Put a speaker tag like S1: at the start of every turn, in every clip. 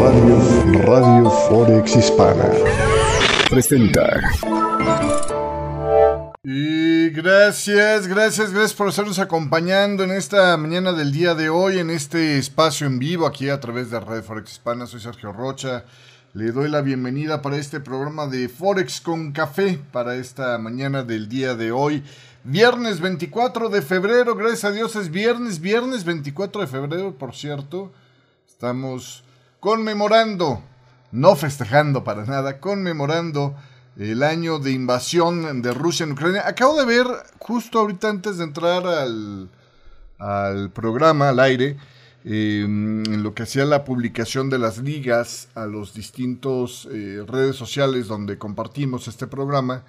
S1: Radio, Radio Forex Hispana presenta.
S2: Y gracias, gracias, gracias por estarnos acompañando en esta mañana del día de hoy, en este espacio en vivo aquí a través de Radio Forex Hispana. Soy Sergio Rocha. Le doy la bienvenida para este programa de Forex con Café para esta mañana del día de hoy. Viernes 24 de febrero, gracias a Dios es viernes, viernes 24 de febrero, por cierto. Estamos conmemorando, no festejando para nada, conmemorando el año de invasión de Rusia en Ucrania. Acabo de ver, justo ahorita antes de entrar al, al programa, al aire, eh, en lo que hacía la publicación de las ligas a los distintos eh, redes sociales donde compartimos este programa,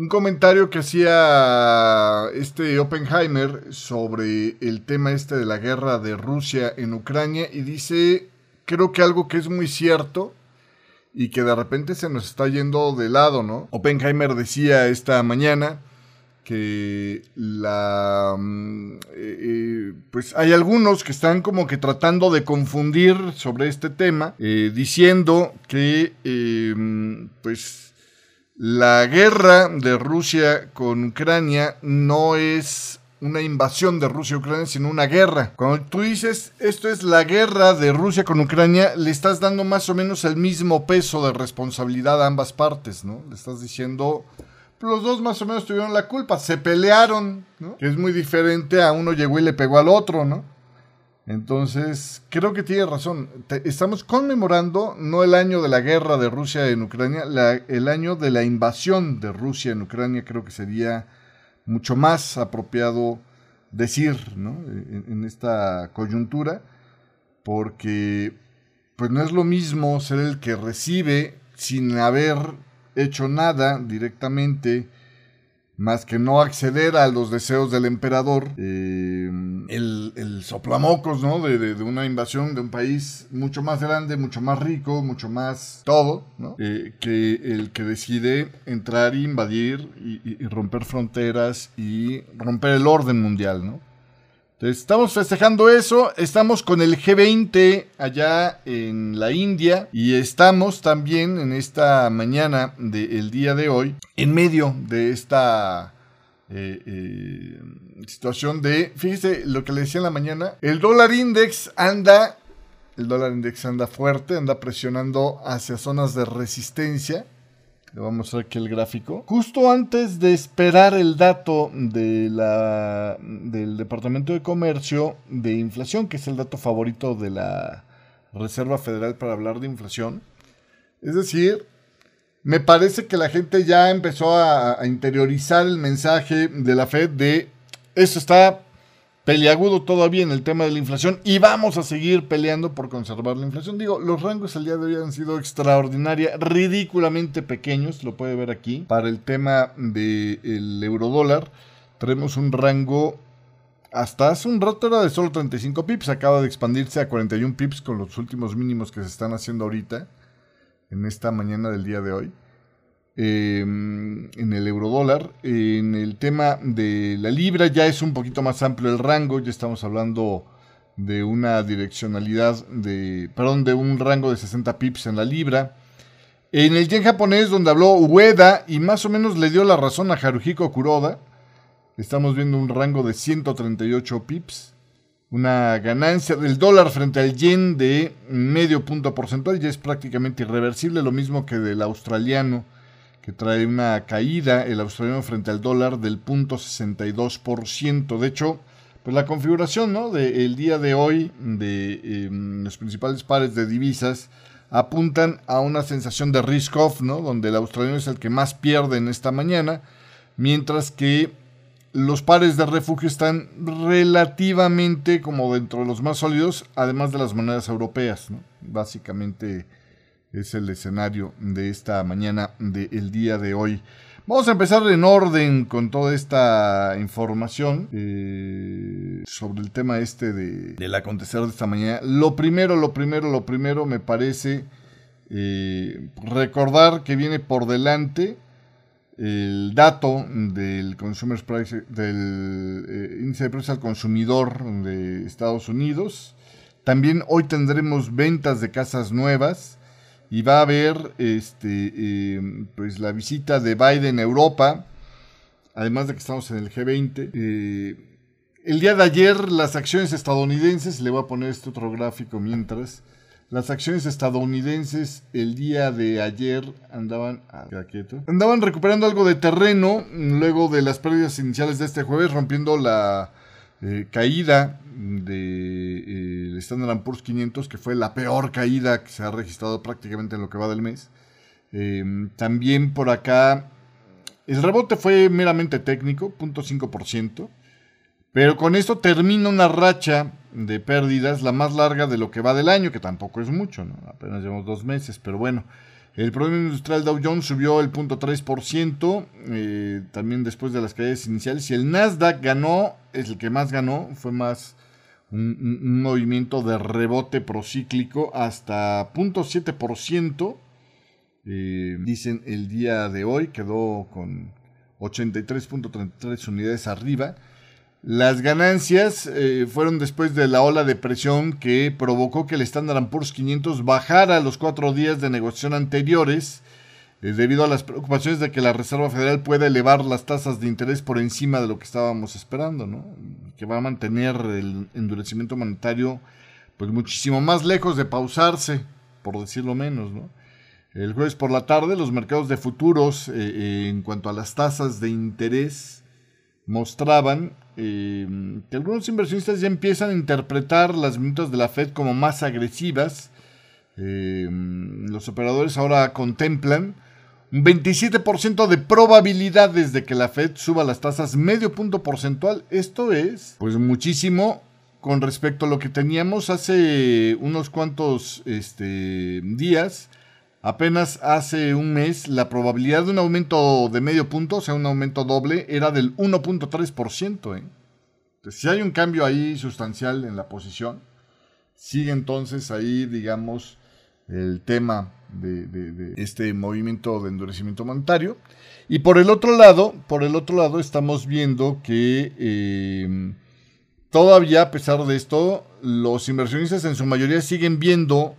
S2: un comentario que hacía este Oppenheimer sobre el tema este de la guerra de Rusia en Ucrania y dice, creo que algo que es muy cierto y que de repente se nos está yendo de lado, ¿no? Oppenheimer decía esta mañana que la mm, eh, eh, pues hay algunos que están como que tratando de confundir sobre este tema eh, diciendo que mm, pues la guerra de Rusia con Ucrania no es una invasión de Rusia Ucrania, sino una guerra. Cuando tú dices esto es la guerra de Rusia con Ucrania, le estás dando más o menos el mismo peso de responsabilidad a ambas partes, ¿no? Le estás diciendo, los dos más o menos tuvieron la culpa, se pelearon, ¿no? Que es muy diferente a uno llegó y le pegó al otro, ¿no? Entonces, creo que tiene razón. estamos conmemorando no el año de la guerra de Rusia en Ucrania, el año de la invasión de Rusia en Ucrania, creo que sería mucho más apropiado decir ¿no? en, en, esta coyuntura, porque pues no es lo mismo ser el que recibe sin haber hecho nada directamente más que no acceder a los deseos del emperador, eh, el, el, soplamocos, ¿no? De, una invasión de un país mucho más grande, mucho más rico, mucho más todo, ¿no? Eh, que el que decide entrar e invadir y, y romper fronteras y romper el orden mundial, ¿no? Entonces, estamos festejando eso, estamos con el G20 allá en la India y estamos también en esta mañana del día de hoy en medio de esta eh, eh, situación de, fíjese lo que le decía en la mañana, el dólar index anda, el dólar index anda fuerte, anda presionando hacia zonas de resistencia. Le vamos a ver aquí el gráfico. Justo antes de esperar el dato de la, del Departamento de Comercio de inflación, que es el dato favorito de la Reserva Federal para hablar de inflación. Es decir, me parece que la gente ya empezó a, a interiorizar el mensaje de la Fed de esto está peliagudo todavía en el tema de la inflación y vamos a seguir peleando por conservar la inflación. Digo, los rangos el día de hoy han sido extraordinaria, ridículamente pequeños, lo puede ver aquí. Para el tema del eurodólar, tenemos un rango hasta hace un rato era de solo 35 pips, acaba de expandirse a 41 pips con los últimos mínimos que se están haciendo ahorita, en esta mañana del día de hoy. Em, en el eurodólar. En el tema de la libra ya es un poquito más amplio el rango, ya estamos hablando de una direccionalidad de, perdón, de un rango de 60 pips en la libra. En el yen japonés, donde habló Ueda y más o menos le dio la razón a Haruhiko Kuroda, estamos viendo un rango de 138 pips. Una ganancia del dólar frente al yen de medio punto porcentual, ya es prácticamente irreversible, lo mismo que del australiano que trae una caída el australiano frente al dólar del 0.62%. De hecho, pues la configuración ¿no? del día de hoy de em, los principales pares de divisas apuntan a una sensación de risk off, ¿no? donde el australiano es el que más pierde en esta mañana, mientras que los pares de refugio están relativamente como dentro de los más sólidos, además de las monedas europeas, ¿no? básicamente es el escenario de esta mañana del día de hoy. Vamos a empezar en orden con toda esta información eh, sobre el tema este de, del acontecer de esta mañana. Lo primero, lo primero, lo primero me parece eh, recordar que viene por delante el dato del Consumer Price, del eh, índice de precios al consumidor de Estados Unidos También hoy tendremos ventas de casas nuevas y va a haber este, eh, pues la visita de Biden a Europa, además de que estamos en el G20. Eh, el día de ayer las acciones estadounidenses, le voy a poner este otro gráfico mientras, las acciones estadounidenses el día de ayer andaban, ah, andaban recuperando algo de terreno luego de las pérdidas iniciales de este jueves, rompiendo la eh, caída del Standard Poor's 500, que fue la peor caída que se ha registrado prácticamente en lo que va del mes. Eh, también por acá, el rebote fue meramente técnico, 0.5%. Pero con esto termina una racha de pérdidas, la más larga de lo que va del año, que tampoco es mucho, ¿no? apenas llevamos dos meses, pero bueno. El promedio industrial Dow Jones subió el 0.3%, eh, también después de las caídas iniciales, y el Nasdaq ganó, es el que más ganó, fue más un, movimiento de rebote procíclico hasta 0.7%, eh, dicen el día de hoy, quedó con 83.33 unidades arriba. Las ganancias eh, fueron después de la ola de presión que provocó que el Standard Poor's 500 bajara los cuatro días de negociación anteriores, eh, debido a las preocupaciones de que la Reserva Federal pueda elevar las tasas de interés por encima de lo que estábamos esperando, ¿no? que va a mantener el endurecimiento monetario pues muchísimo más lejos de pausarse, por decirlo menos. ¿no? El jueves por la tarde los mercados de futuros eh, en cuanto a las tasas de interés mostraban eh, que algunos inversionistas ya empiezan a interpretar las minutas de la Fed como más agresivas. Eh, los operadores ahora contemplan 27% de probabilidades de que la Fed suba las tasas medio punto porcentual. Esto es, pues muchísimo con respecto a lo que teníamos hace unos cuantos este, días Apenas hace un mes la probabilidad de un aumento de medio punto, o sea, un aumento doble, era del 1.3%. ¿eh? si hay un cambio ahí sustancial en la posición, sigue entonces ahí, digamos, el tema de, este movimiento de endurecimiento monetario. Y por el otro lado, por el otro lado estamos viendo que eh, todavía, a pesar de esto, los inversionistas en su mayoría siguen viendo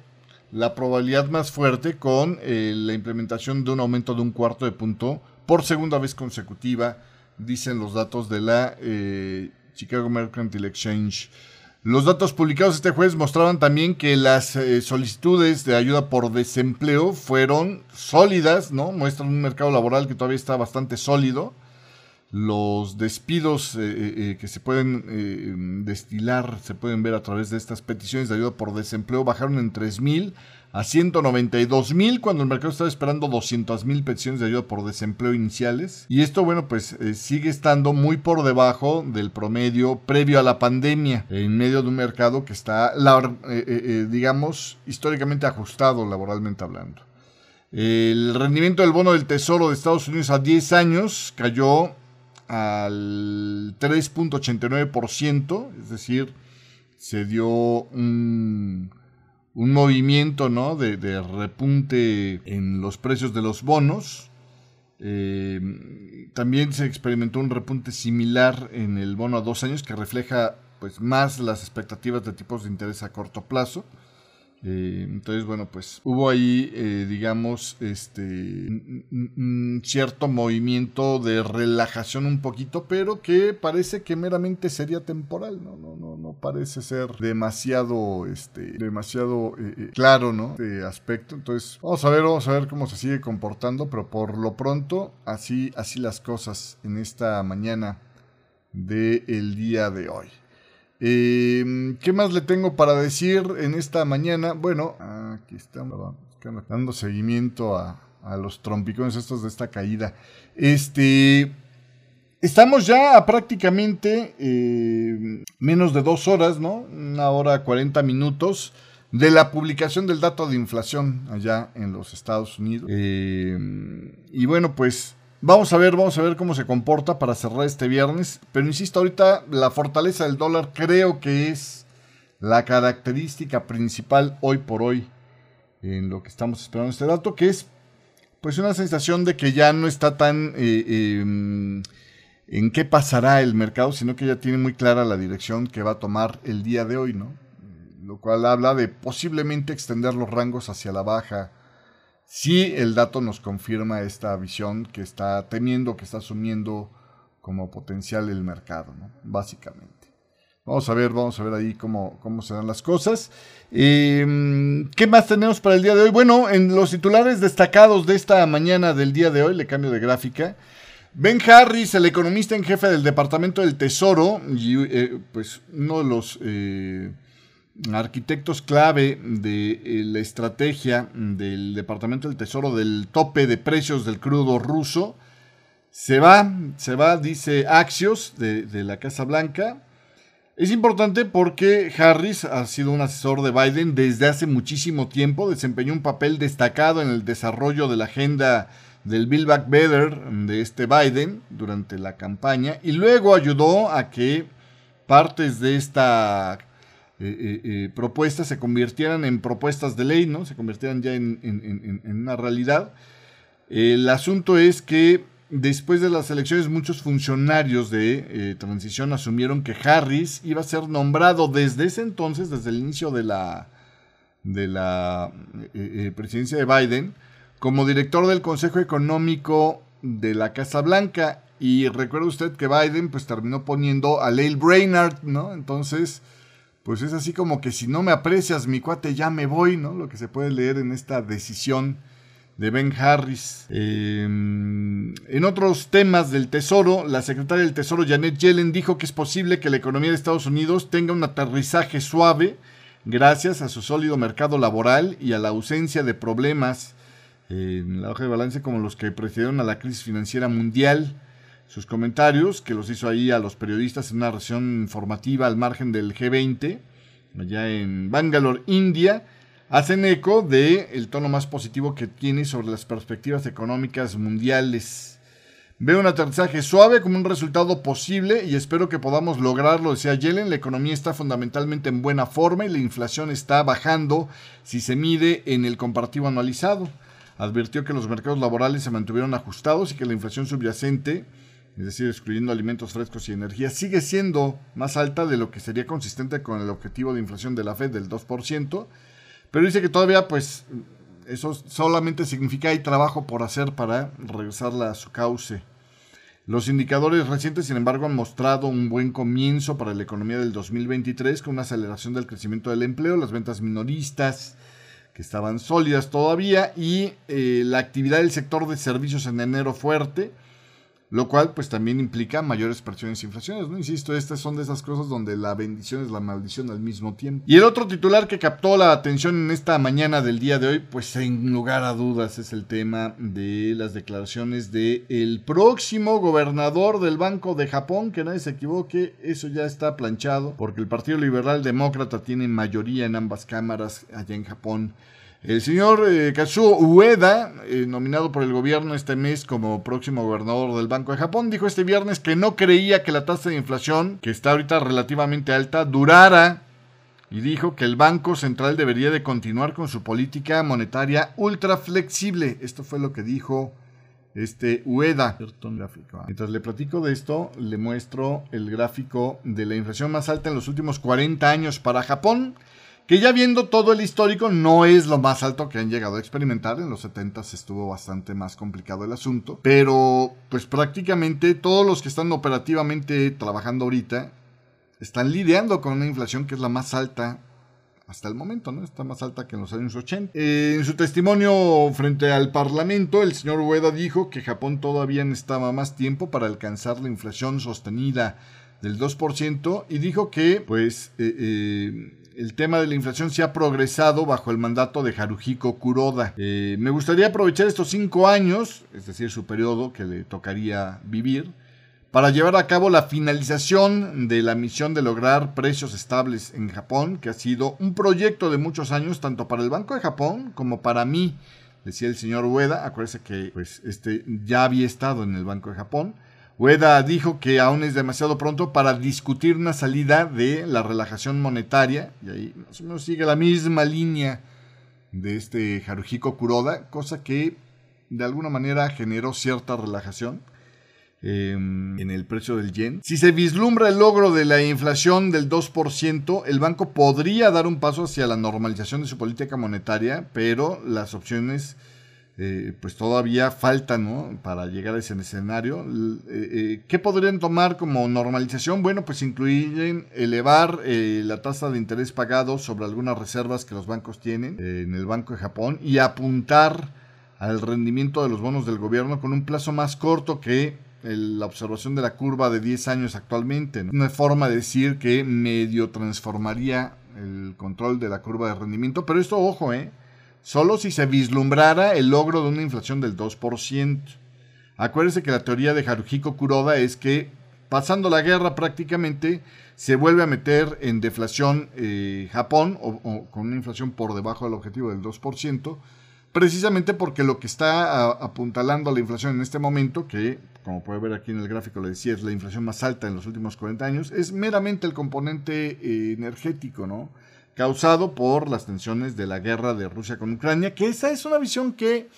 S2: la probabilidad más fuerte con eh, la implementación de un aumento de un cuarto de punto por segunda vez consecutiva, dicen los datos de la eh, Chicago Mercantile Exchange. Los datos publicados este jueves mostraban también que las eh, solicitudes de ayuda por desempleo fueron sólidas, ¿no? Muestran un mercado laboral que todavía está bastante sólido. Los despidos que se pueden destilar, se pueden ver a través de estas peticiones de ayuda por desempleo, bajaron en 3.000 a 192 mil cuando el mercado estaba esperando 200 mil peticiones de ayuda por desempleo iniciales. Y esto, bueno, pues eh, sigue estando muy por debajo del promedio previo a la pandemia, en medio de un mercado que está, eh, eh, digamos, históricamente ajustado laboralmente hablando. El rendimiento del bono del Tesoro de Estados Unidos a 10 años cayó al 3.89%, es decir, se dio un un movimiento ¿no? de, repunte en los precios de los bonos. Eh, también se experimentó un repunte similar en el bono a dos años que refleja pues, más las expectativas de tipos de interés a corto plazo. Eh, entonces, bueno, pues hubo ahí, eh, digamos, este, un, cierto movimiento de relajación un poquito, pero que parece que meramente sería temporal, ¿no? No, no, no parece ser demasiado, este, demasiado eh, claro, ¿no? De aspecto. Entonces, vamos a ver, vamos a ver cómo se sigue comportando, pero por lo pronto, así, así las cosas en esta mañana del día de hoy. Eh, ¿Qué más le tengo para decir en esta mañana? Bueno, aquí estamos dando seguimiento a, los trompicones estos de esta caída. Este, estamos ya a prácticamente eh, menos de dos horas, ¿no? Una hora cuarenta minutos de la publicación del dato de inflación allá en los Estados Unidos. Eh, y bueno, pues Vamos a ver, vamos a ver cómo se comporta para cerrar este viernes. Pero insisto, ahorita la fortaleza del dólar creo que es la característica principal hoy por hoy en lo que estamos esperando este dato, que es pues una sensación de que ya no está tan eh, em, en qué pasará el mercado, sino que ya tiene muy clara la dirección que va a tomar el día de hoy, ¿no? lo cual habla de posiblemente extender los rangos hacia la baja si el dato nos confirma esta visión que está teniendo, que está asumiendo como potencial el mercado, básicamente. Vamos a ver, vamos a ver ahí cómo, cómo se dan las cosas. Em, ¿Qué más tenemos para el día de hoy? Bueno, en los titulares destacados de esta mañana del día de hoy, le cambio de gráfica. Ben Harris, el economista en jefe del Departamento del Tesoro, y eh, pues uno de los eh, arquitectos clave de eh, la estrategia del Departamento del Tesoro del tope de precios del crudo ruso. Se va, se va, dice Axios de, la Casa Blanca. Es importante porque Harris ha sido un asesor de Biden desde hace muchísimo tiempo, desempeñó un papel destacado en el desarrollo de la agenda del Build Back Better de este Biden durante la campaña y luego ayudó a que partes de esta eh, eh, eh, propuestas se convirtieran en propuestas de ley, ¿no? Se convirtieran ya en, una realidad. El asunto es que después de las elecciones muchos funcionarios de transición asumieron que Harris iba a ser nombrado desde ese entonces, desde el inicio de la, de la presidencia de Biden, como director del Consejo Económico de la Casa Blanca. Y recuerda usted que Biden pues terminó poniendo a Lael Brainard, ¿no? Entonces pues es así como que si no me aprecias, mi cuate, ya me voy, ¿no? Lo que se puede leer en esta decisión de Ben Harris. Em, en otros temas del Tesoro, la secretaria del Tesoro Janet Yellen dijo que es posible que la economía de Estados Unidos tenga un aterrizaje suave gracias a su sólido mercado laboral y a la ausencia de problemas en la hoja de balance como los que precedieron a la crisis financiera mundial sus comentarios, que los hizo ahí a los periodistas en una reunión informativa al margen del G20, allá en Bangalore, India, hacen eco de el tono más positivo que tiene sobre las perspectivas económicas mundiales. Veo un aterrizaje suave como un resultado posible y espero que podamos lograrlo, decía Yellen. La economía está fundamentalmente en buena forma y la inflación está bajando si se mide en el comparativo anualizado. Advirtió que los mercados laborales se mantuvieron ajustados y que la inflación subyacente es decir, excluyendo alimentos frescos y energía, sigue siendo más alta de lo que sería consistente con el objetivo de inflación de la Fed del 2%, pero dice que todavía pues eso solamente significa hay trabajo por hacer para regresarla a su cauce. Los indicadores recientes, sin embargo, han mostrado un buen comienzo para la economía del 2023 con una aceleración del crecimiento del empleo, las ventas minoristas que estaban sólidas todavía y eh, la actividad del sector de servicios en enero fuerte lo cual pues también implica mayores presiones e inflaciones, ¿no? Insisto, estas son de esas cosas donde la bendición es la maldición al mismo tiempo. Y el otro titular que captó la atención en esta mañana del día de hoy, pues sin lugar a dudas es el tema de las declaraciones de el próximo gobernador del Banco de Japón, que nadie se equivoque, eso ya está planchado, porque el Partido Liberal Demócrata tiene mayoría en ambas cámaras allá en Japón. El señor eh, Kazuo Ueda, eh, nominado por el gobierno este mes como próximo gobernador del Banco de Japón, dijo este viernes que no creía que la tasa de inflación, que está ahorita relativamente alta, durara y dijo que el Banco Central debería de continuar con su política monetaria ultra flexible. Esto fue lo que dijo este Ueda. Mientras le platico de esto, le muestro el gráfico de la inflación más alta en los últimos 40 años para Japón que ya viendo todo el histórico no es lo más alto que han llegado a experimentar. En los 70 estuvo bastante más complicado el asunto. Pero pues prácticamente todos los que están operativamente trabajando ahorita están lidiando con una inflación que es la más alta hasta el momento, ¿no? Está más alta que en los años 80. Eh, en su testimonio frente al Parlamento, el señor Ueda dijo que Japón todavía necesitaba más tiempo para alcanzar la inflación sostenida del 2% y dijo que, pues, eh, eh, el tema de la inflación se ha progresado bajo el mandato de Haruhiko Kuroda. Eh, me gustaría aprovechar estos cinco años, es decir, su periodo que le tocaría vivir, para llevar a cabo la finalización de la misión de lograr precios estables en Japón, que ha sido un proyecto de muchos años, tanto para el Banco de Japón como para mí, decía el señor Ueda. Acuérdese que pues, este ya había estado en el Banco de Japón. Ueda dijo que aún es demasiado pronto para discutir una salida de la relajación monetaria, y ahí más o menos sigue la misma línea de este Haruhiko Kuroda, cosa que de alguna manera generó cierta relajación. em, en el precio del yen. Si se vislumbra el logro de la inflación del 2%, el banco podría dar un paso hacia la normalización de su política monetaria, pero las opciones eh, pues todavía faltan para llegar a ese escenario. Eh, eh, ¿Qué podrían tomar como normalización? Bueno, pues incluyen elevar la tasa de interés pagado sobre algunas reservas que los bancos tienen en el Banco de Japón y apuntar al rendimiento de los bonos del gobierno con un plazo más corto que la observación de la curva de 10 años actualmente. Una forma de decir que medio transformaría el control de la curva de rendimiento, pero esto, ojo, eh, solo si se vislumbrara el logro de una inflación del 2%. Acuérdese que la teoría de Haruhiko Kuroda es que pasando la guerra prácticamente se vuelve a meter en deflación eh, Japón o, con una inflación por debajo del objetivo del 2%, precisamente porque lo que está apuntalando la inflación en este momento, que como puede ver aquí en el gráfico le decía es la inflación más alta en los últimos 40 años, es meramente el componente eh, energético, ¿no? Causado por las tensiones de la guerra de Rusia con Ucrania, que esa es una visión que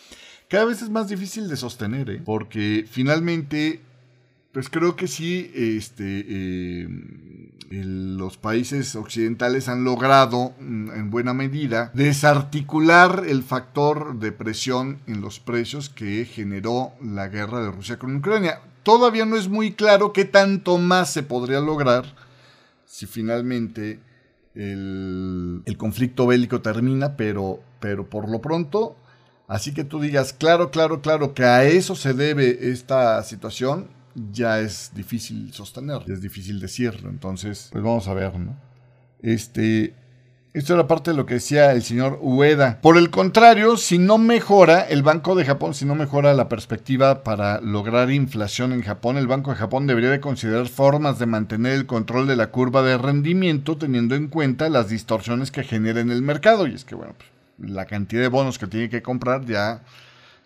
S2: cada vez es más difícil de sostener, ¿eh? porque finalmente, pues creo que sí, este, eh, los países occidentales han logrado mm, en buena medida desarticular el factor de presión en los precios que generó la guerra de Rusia con Ucrania. Todavía no es muy claro qué tanto más se podría lograr si finalmente el, conflicto bélico termina, pero, pero por lo pronto, así que tú digas, claro, claro, claro, que a eso se debe esta situación, ya es difícil sostener, es difícil decirlo. Entonces, pues vamos a ver, ¿no? Este, esto era parte de lo que decía el señor Ueda. Por el contrario, si no mejora el Banco de Japón, si no mejora la perspectiva para lograr inflación en Japón, el Banco de Japón debería de considerar formas de mantener el control de la curva de rendimiento teniendo en cuenta las distorsiones que genera en el mercado. Y es que, bueno, pues, la cantidad de bonos que tiene que comprar ya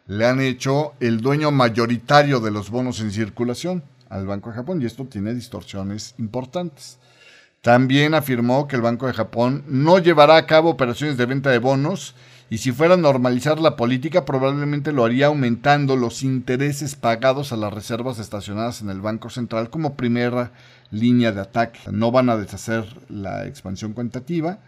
S2: le han hecho el dueño mayoritario de los bonos en circulación al Banco de Japón y esto tiene distorsiones importantes. También afirmó que el Banco de Japón no llevará a cabo operaciones de venta de bonos y si fuera a normalizar la política probablemente lo haría aumentando los intereses pagados a las reservas estacionadas en el Banco Central como primera línea de ataque. No van a deshacer la expansión cuantitativa,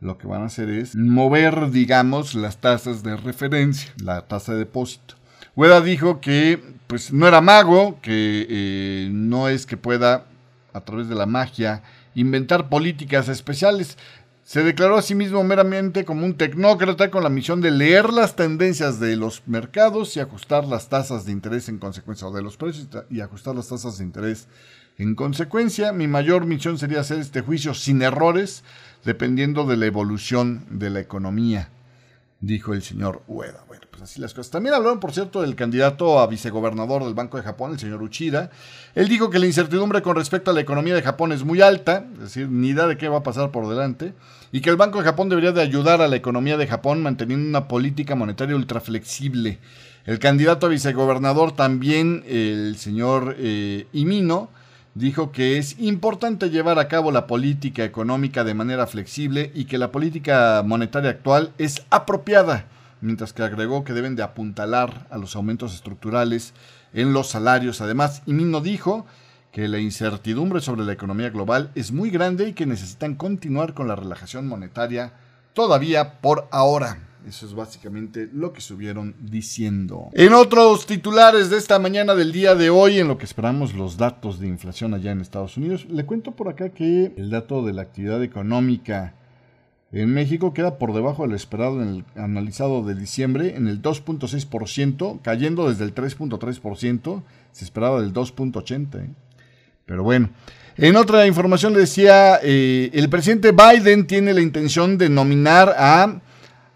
S2: lo que van a hacer es mover, digamos, las tasas de referencia, la tasa de depósito. Hueda dijo que pues no era mago, que eh, no es que pueda a través de la magia inventar políticas especiales. Se declaró a sí mismo meramente como un tecnócrata con la misión de leer las tendencias de los mercados y ajustar las tasas de interés en consecuencia, o de los precios y ajustar las tasas de interés en consecuencia. Mi mayor misión sería hacer este juicio sin errores, dependiendo de la evolución de la economía, dijo el señor Ueda. Pues así las cosas. También hablaron, por cierto, del candidato a vicegobernador del Banco de Japón, el señor Uchida. Él dijo que la incertidumbre con respecto a la economía de Japón es muy alta, es decir, ni idea de qué va a pasar por delante, y que el Banco de Japón debería de ayudar a la economía de Japón manteniendo una política monetaria ultra flexible. El candidato a vicegobernador también, el señor eh, Imino, dijo que es importante llevar a cabo la política económica de manera flexible y que la política monetaria actual es apropiada mientras que agregó que deben de apuntalar a los aumentos estructurales en los salarios. Además, Imino dijo que la incertidumbre sobre la economía global es muy grande y que necesitan continuar con la relajación monetaria todavía por ahora. Eso es básicamente lo que estuvieron diciendo. En otros titulares de esta mañana del día de hoy, en lo que esperamos los datos de inflación allá en Estados Unidos, le cuento por acá que el dato de la actividad económica en México queda por debajo del esperado en el analizado de diciembre en el 2.6%, cayendo desde el 3.3%, se esperaba del 2.80%. ¿eh? Pero bueno, en otra información le decía, eh, el presidente Biden tiene la intención de nominar a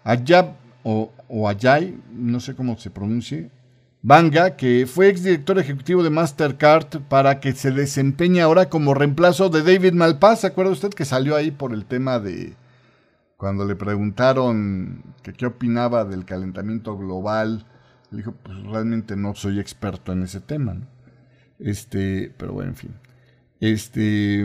S2: Ayab o, o Ayay, no sé cómo se pronuncie, Banga, que fue exdirector ejecutivo de Mastercard, para que se desempeñe ahora como reemplazo de David Malpass. ¿Se acuerda usted que salió ahí por el tema de cuando le preguntaron qué opinaba del calentamiento global, le dijo, pues realmente no soy experto en ese tema. Este, pero bueno, en fin. Este,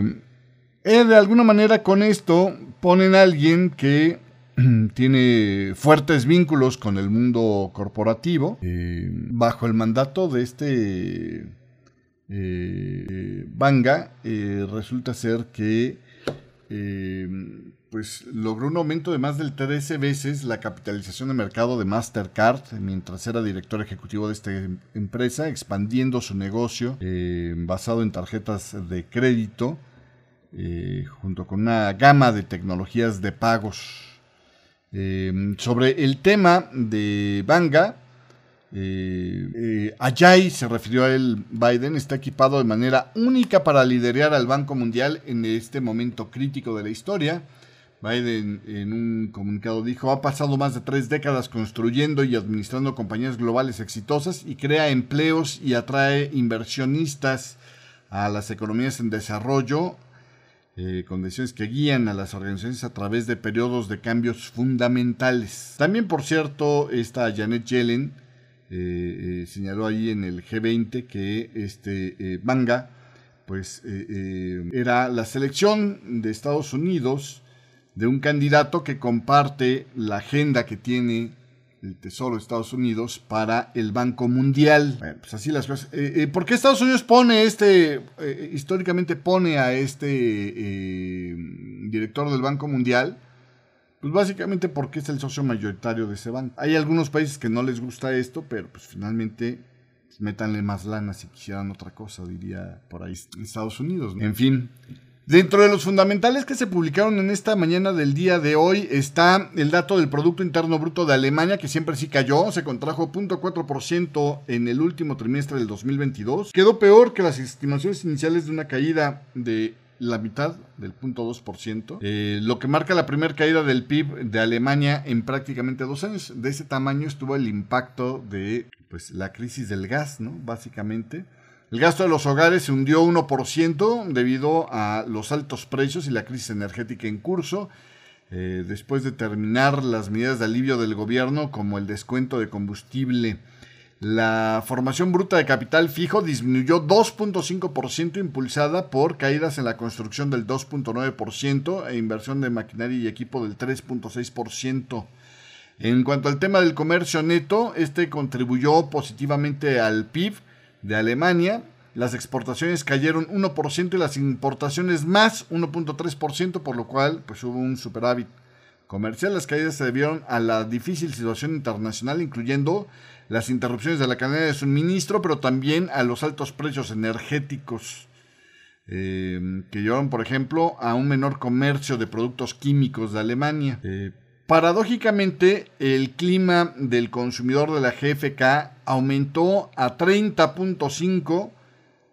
S2: eh, de alguna manera con esto ponen a alguien que tiene fuertes vínculos con el mundo corporativo, eh, bajo el mandato de este Banga, resulta ser que pues logró un aumento de más del 13 veces la capitalización de mercado de Mastercard mientras era director ejecutivo de esta empresa, expandiendo su negocio eh, basado en tarjetas de crédito, eh, junto con una gama de tecnologías de pagos. Eh, sobre el tema de Banga, eh, eh, Ayay, se refirió a él Biden, está equipado de manera única para liderar al Banco Mundial en este momento crítico de la historia. Biden en un comunicado dijo, ha pasado más de tres décadas construyendo y administrando compañías globales exitosas y crea empleos y atrae inversionistas a las economías en desarrollo, eh, condiciones que guían a las organizaciones a través de periodos de cambios fundamentales. También, por cierto, esta Janet Yellen eh, eh, señaló ahí en el G20 que este Banga pues era la selección de Estados Unidos de un candidato que comparte la agenda que tiene el Tesoro de Estados Unidos para el Banco Mundial. Bueno, pues así las cosas. Eh, eh, ¿Por qué Estados Unidos pone este, eh, históricamente pone a este director del Banco Mundial? Pues básicamente porque es el socio mayoritario de ese banco. Hay algunos países que no les gusta esto, pero pues finalmente métanle más lana si quisieran otra cosa, diría por ahí Estados Unidos. En fin, Dentro de los fundamentales que se publicaron en esta mañana del día de hoy está el dato del Producto Interno Bruto de Alemania, que siempre sí cayó, se contrajo 0.4% en el último trimestre del 2022. Quedó peor que las estimaciones iniciales de una caída de la mitad del 0.2%, eh, lo que marca la primera caída del PIB de Alemania en prácticamente dos años. De ese tamaño estuvo el impacto de pues, la crisis del gas, ¿no? Básicamente. El gasto de los hogares se hundió 1% debido a los altos precios y la crisis energética en curso. Eh, después de terminar las medidas de alivio del gobierno como el descuento de combustible. La formación bruta de capital fijo disminuyó 2.5% impulsada por caídas en la construcción del 2.9% e inversión de maquinaria y equipo del 3.6%. En cuanto al tema del comercio neto, este contribuyó positivamente al PIB de Alemania. Las exportaciones cayeron 1% y las importaciones más 1.3%, por lo cual pues, hubo un superávit comercial. Las caídas se debieron a la difícil situación internacional, incluyendo las interrupciones de la cadena de suministro, pero también a los altos precios energéticos, eh, que llevaron, por ejemplo, a un menor comercio de productos químicos de Alemania. Eh, Paradójicamente, el clima del consumidor de la GFK aumentó a 30.5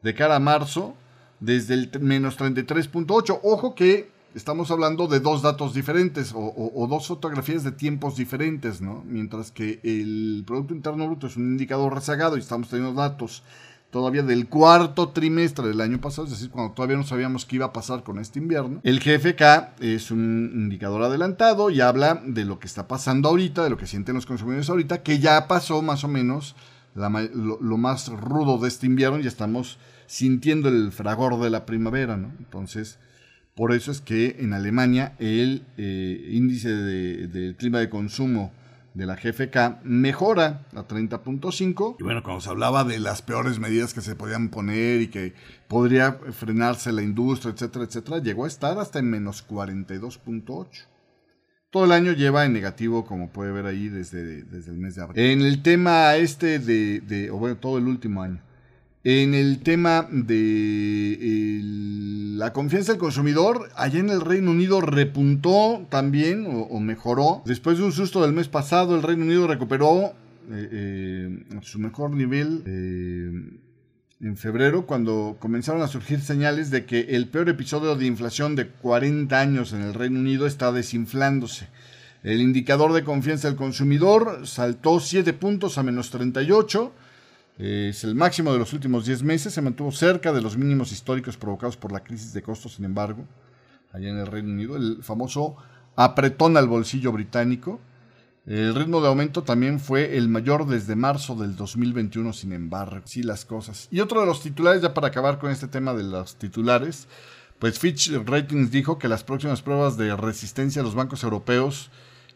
S2: de cara a marzo, desde el menos 33.8. Ojo que estamos hablando de dos datos diferentes o, dos fotografías de tiempos diferentes, ¿no? Mientras que el Producto Interno Bruto es un indicador rezagado y estamos teniendo datos todavía del cuarto trimestre del año pasado, es decir, cuando todavía no sabíamos qué iba a pasar con este invierno. El GFK es un indicador adelantado y habla de lo que está pasando ahorita, de lo que sienten los consumidores ahorita, que ya pasó más o menos lo, más rudo de este invierno, y estamos sintiendo el fragor de la primavera, ¿no? Entonces, por eso es que en Alemania el eh, índice del de clima de consumo de la GFK mejora a 30.5. Y bueno, cuando se hablaba de las peores medidas que se podían poner y que podría frenarse la industria, etcétera, etcétera, llegó a estar hasta en menos 42.8. Todo el año lleva en negativo, como puede ver ahí desde, desde el mes de abril. En el tema este de, de o bueno, todo el último año. En el tema de la confianza del consumidor, allá en el Reino Unido repuntó también o, mejoró. Después de un susto del mes pasado, el Reino Unido recuperó eh, eh, su mejor nivel eh, en febrero, cuando comenzaron a surgir señales de que el peor episodio de inflación de 40 años en el Reino Unido está desinflándose. El indicador de confianza del consumidor saltó 7 puntos a menos 38 es el máximo de los últimos 10 meses, se mantuvo cerca de los mínimos históricos provocados por la crisis de costos, sin embargo, allá en el Reino Unido, el famoso apretón al bolsillo británico. El ritmo de aumento también fue el mayor desde marzo del 2021, sin embargo, sí las cosas. Y otro de los titulares, ya para acabar con este tema de los titulares, pues Fitch Ratings dijo que las próximas pruebas de resistencia a los bancos europeos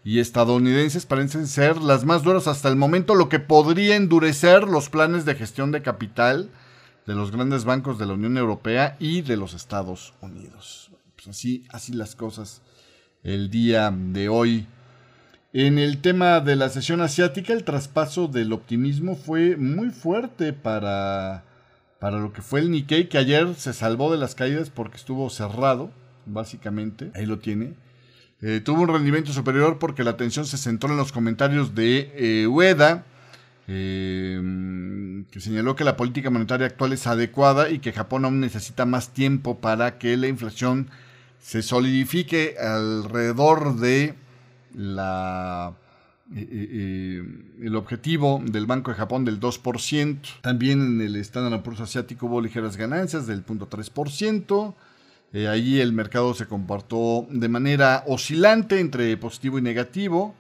S2: y estadounidenses parecen ser las más duras hasta el momento, lo que podría endurecer los planes de gestión de capital de los grandes bancos de la Unión Europea y de los Estados Unidos. Pues así, así las cosas el día de hoy. En el tema de la sesión asiática, el traspaso del optimismo fue muy fuerte para, para lo que fue el Nikkei, que ayer se salvó de las caídas porque estuvo cerrado, básicamente. Ahí lo tiene. Eh, tuvo un rendimiento superior porque la atención se centró en los comentarios de eh, Ueda, eh, que señaló que la política monetaria actual es adecuada y que Japón aún necesita más tiempo para que la inflación se solidifique alrededor de la el objetivo del Banco de Japón del 2%. También en el Standard Poor's asiático hubo ligeras ganancias del 0.3%. Eh, allí el mercado se comportó de manera oscilante entre positivo y negativo.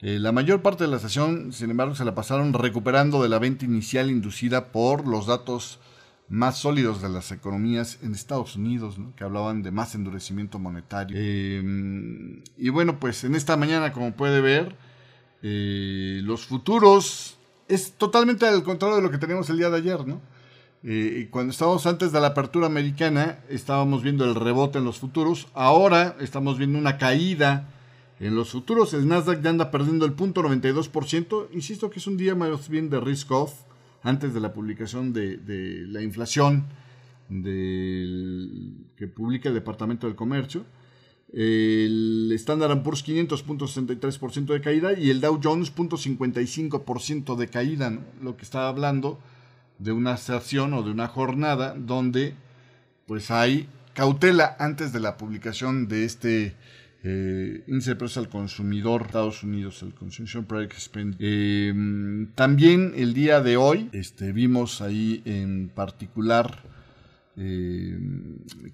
S2: Eh, la mayor parte de la sesión, sin embargo, se la pasaron recuperando de la venta inicial inducida por los datos más sólidos de las economías en Estados Unidos, que hablaban de más endurecimiento monetario. Eh, y bueno, pues en esta mañana, como puede ver, los futuros es totalmente al contrario de lo que teníamos el día de ayer, ¿no? Eh, cuando estábamos antes de la apertura americana, estábamos viendo el rebote en los futuros. Ahora estamos viendo una caída en los futuros. El Nasdaq ya anda perdiendo el punto 92%. Insisto que es un día más bien de risk off antes de la publicación de, la inflación que publica el Departamento del Comercio. El Standard Poor's 500 .63% de caída y el Dow Jones 0.55% de caída, lo que estaba hablando de una sesión o de una jornada donde pues hay cautela antes de la publicación de este eh, índice de precios al consumidor Estados Unidos, el Consumption Price eh, también el día de hoy este, vimos ahí en particular eh,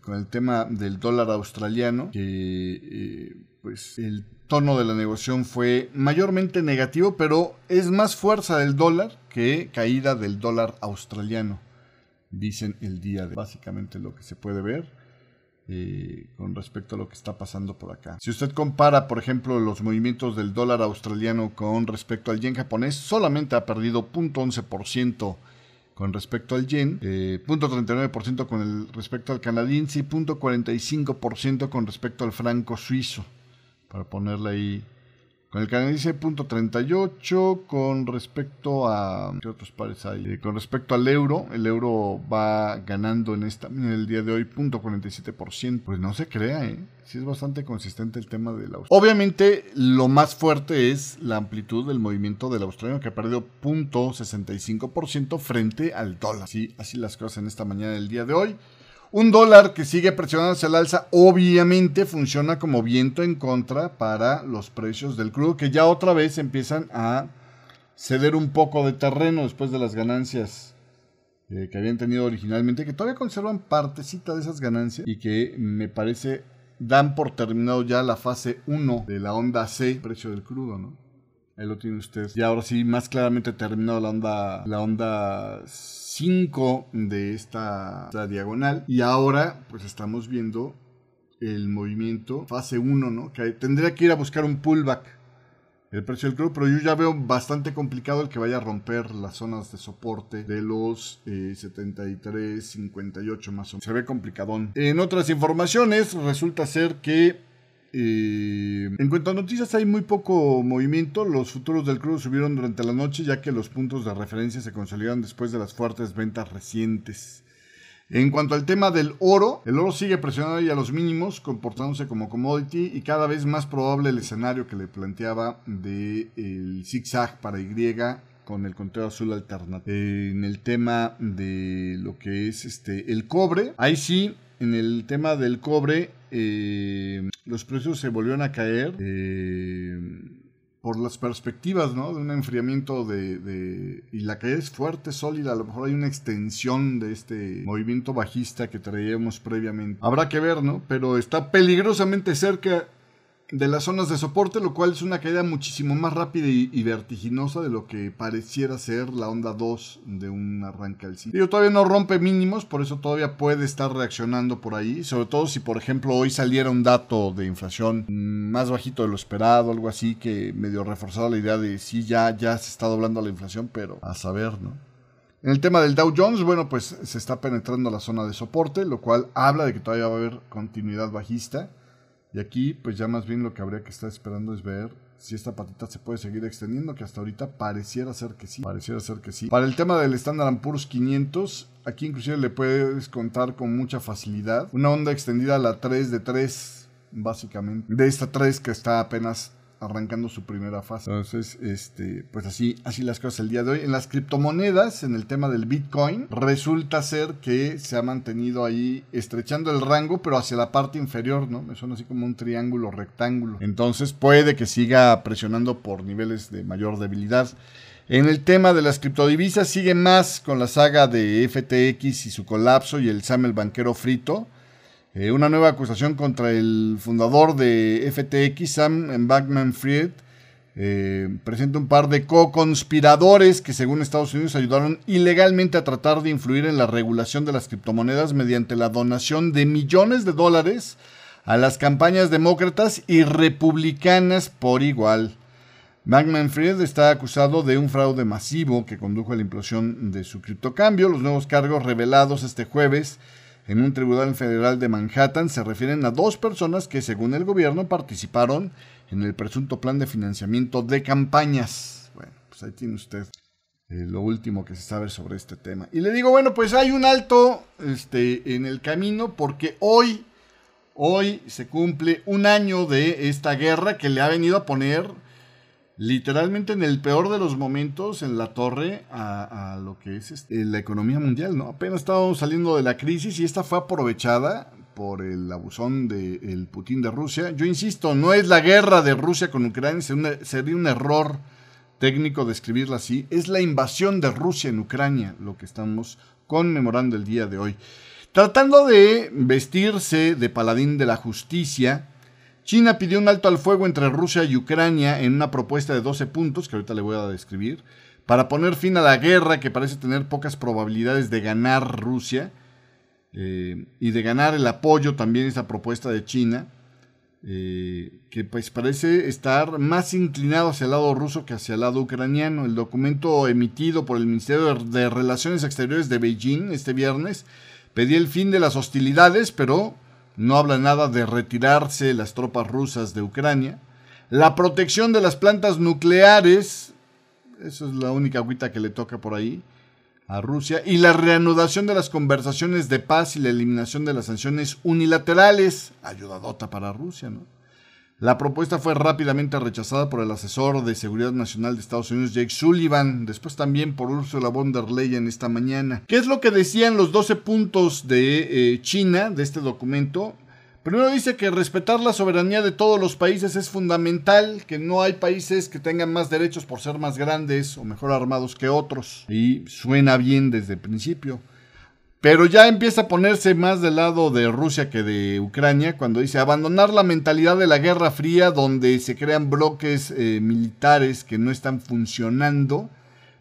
S2: con el tema del dólar australiano que pues el tono de la negociación fue mayormente negativo, pero es más fuerza del dólar que caída del dólar australiano, dicen el día de básicamente lo que se puede ver. Eh, con respecto a lo que está pasando por acá. Si usted compara, por ejemplo, los movimientos del dólar australiano con respecto al yen japonés, solamente ha perdido 0.11% con respecto al yen, eh, 0.39% con el respecto al canadiense y 0.45% con respecto al franco suizo para ponerle ahí. Con el canadiense punto 38 con respecto a ¿qué otros pares hay? Eh, con respecto al euro, el euro va ganando en esta en el día de hoy punto 47%. Pues no se crea, ¿eh? Sí es bastante consistente el tema del australiano. Obviamente lo más fuerte es la amplitud del movimiento del australiano que ha perdido punto 65% frente al dólar. Sí, así las cosas en esta mañana del día de hoy. Un dólar que sigue presionando hacia el alza, obviamente funciona como viento en contra para los precios del crudo, que ya otra vez empiezan a ceder un poco de terreno después de las ganancias eh, que habían tenido originalmente, que todavía conservan partecita de esas ganancias y que me parece dan por terminado ya la fase 1 de la onda C, precio del crudo, ¿no? Ahí lo tiene usted. Y ahora sí, más claramente terminado la onda, la onda 5 de esta, diagonal. Y ahora, pues estamos viendo el movimiento fase 1, ¿no? Que tendría que ir a buscar un pullback el precio del crudo, pero yo ya veo bastante complicado el que vaya a romper las zonas de soporte de los 73, 58 más o menos. Se ve complicadón. En otras informaciones, resulta ser que eh, en cuanto a noticias hay muy poco movimiento. Los futuros del crudo subieron durante la noche ya que los puntos de referencia se consolidaron después de las fuertes ventas recientes. En cuanto al tema del oro, el oro sigue presionado ya a los mínimos, comportándose como commodity y cada vez más probable el escenario que le planteaba del de zigzag para Y con el conteo azul alternativo. En el tema de lo que es este el cobre, ahí sí, en el tema del cobre, eh, los precios se volvieron a caer. Eh, por las perspectivas, ¿no? De un enfriamiento de, Y la caída es fuerte, sólida. A lo mejor hay una extensión de este movimiento bajista que traíamos previamente. Habrá que ver, ¿no? Pero está peligrosamente cerca de las zonas de soporte, lo cual es una caída muchísimo más rápida y, vertiginosa de lo que pareciera ser la onda 2 de un arranque al sitio. todavía no rompe mínimos, por eso todavía puede estar reaccionando por ahí, sobre todo si por ejemplo hoy saliera un dato de inflación más bajito de lo esperado, algo así que medio reforzado la idea de si ya, ya se está doblando la inflación, pero a saber, ¿no? En el tema del Dow Jones, bueno, pues se está penetrando la zona de soporte, lo cual habla de que todavía va a haber continuidad bajista. Y aquí, pues ya más bien lo que habría que estar esperando es ver si esta patita se puede seguir extendiendo, que hasta ahorita pareciera ser que sí. Pareciera ser que sí. Para el tema del Standard Poor's 500, aquí inclusive le puedes contar con mucha facilidad. Una onda extendida a la 3 de 3, básicamente. De esta 3 que está apenas arrancando su primera fase. Entonces, este, pues así, así las cosas el día de hoy. En las criptomonedas, en el tema del Bitcoin, resulta ser que se ha mantenido ahí estrechando el rango, pero hacia la parte inferior, ¿no? Me suena así como un triángulo rectángulo. Entonces puede que siga presionando por niveles de mayor debilidad. En el tema de las criptodivisas sigue más con la saga de FTX y su colapso y el SAM el banquero frito. Eh, una nueva acusación contra el fundador de FTX, Sam Bankman Fried, eh, presenta un par de co-conspiradores que según Estados Unidos ayudaron ilegalmente a tratar de influir en la regulación de las criptomonedas mediante la donación de millones de dólares a las campañas demócratas y republicanas por igual. Bankman Fried está acusado de un fraude masivo que condujo a la implosión de su criptocambio. Los nuevos cargos revelados este jueves en un tribunal federal de Manhattan se refieren a dos personas que, según el gobierno, participaron en el presunto plan de financiamiento de campañas. Bueno, pues ahí tiene usted eh, lo último que se sabe sobre este tema. Y le digo, bueno, pues hay un alto este, en el camino porque hoy, hoy se cumple un año de esta guerra que le ha venido a poner literalmente en el peor de los momentos en la torre a, lo que es este, la economía mundial, ¿no? Apenas estábamos saliendo de la crisis y esta fue aprovechada por el abusón del Putin de Rusia. Yo insisto, no es la guerra de Rusia con Ucrania, sería un error técnico describirla así, es la invasión de Rusia en Ucrania lo que estamos conmemorando el día de hoy. Tratando de vestirse de paladín de la justicia, China pidió un alto al fuego entre Rusia y Ucrania en una propuesta de 12 puntos, que ahorita le voy a describir, para poner fin a la guerra que parece tener pocas probabilidades de ganar Rusia eh, y de ganar el apoyo también esa propuesta de China, eh, que pues parece estar más inclinado hacia el lado ruso que hacia el lado ucraniano. El documento emitido por el Ministerio de Relaciones Exteriores de Beijing este viernes pedía el fin de las hostilidades, pero no habla nada de retirarse las tropas rusas de Ucrania. La protección de las plantas nucleares, eso es la única agüita que le toca por ahí a Rusia. Y la reanudación de las conversaciones de paz y la eliminación de las sanciones unilaterales, ayudadota para Rusia, ¿no? La propuesta fue rápidamente rechazada por el asesor de Seguridad Nacional de Estados Unidos, Jake Sullivan, después también por Ursula von der Leyen esta mañana. ¿Qué es lo que decían los 12 puntos de eh, China de este documento? Primero dice que respetar la soberanía de todos los países es fundamental, que no hay países que tengan más derechos por ser más grandes o mejor armados que otros. Y suena bien desde el principio. Pero ya empieza a ponerse más del lado de Rusia que de Ucrania cuando dice abandonar la mentalidad de la Guerra Fría donde se crean bloques eh, militares que no están funcionando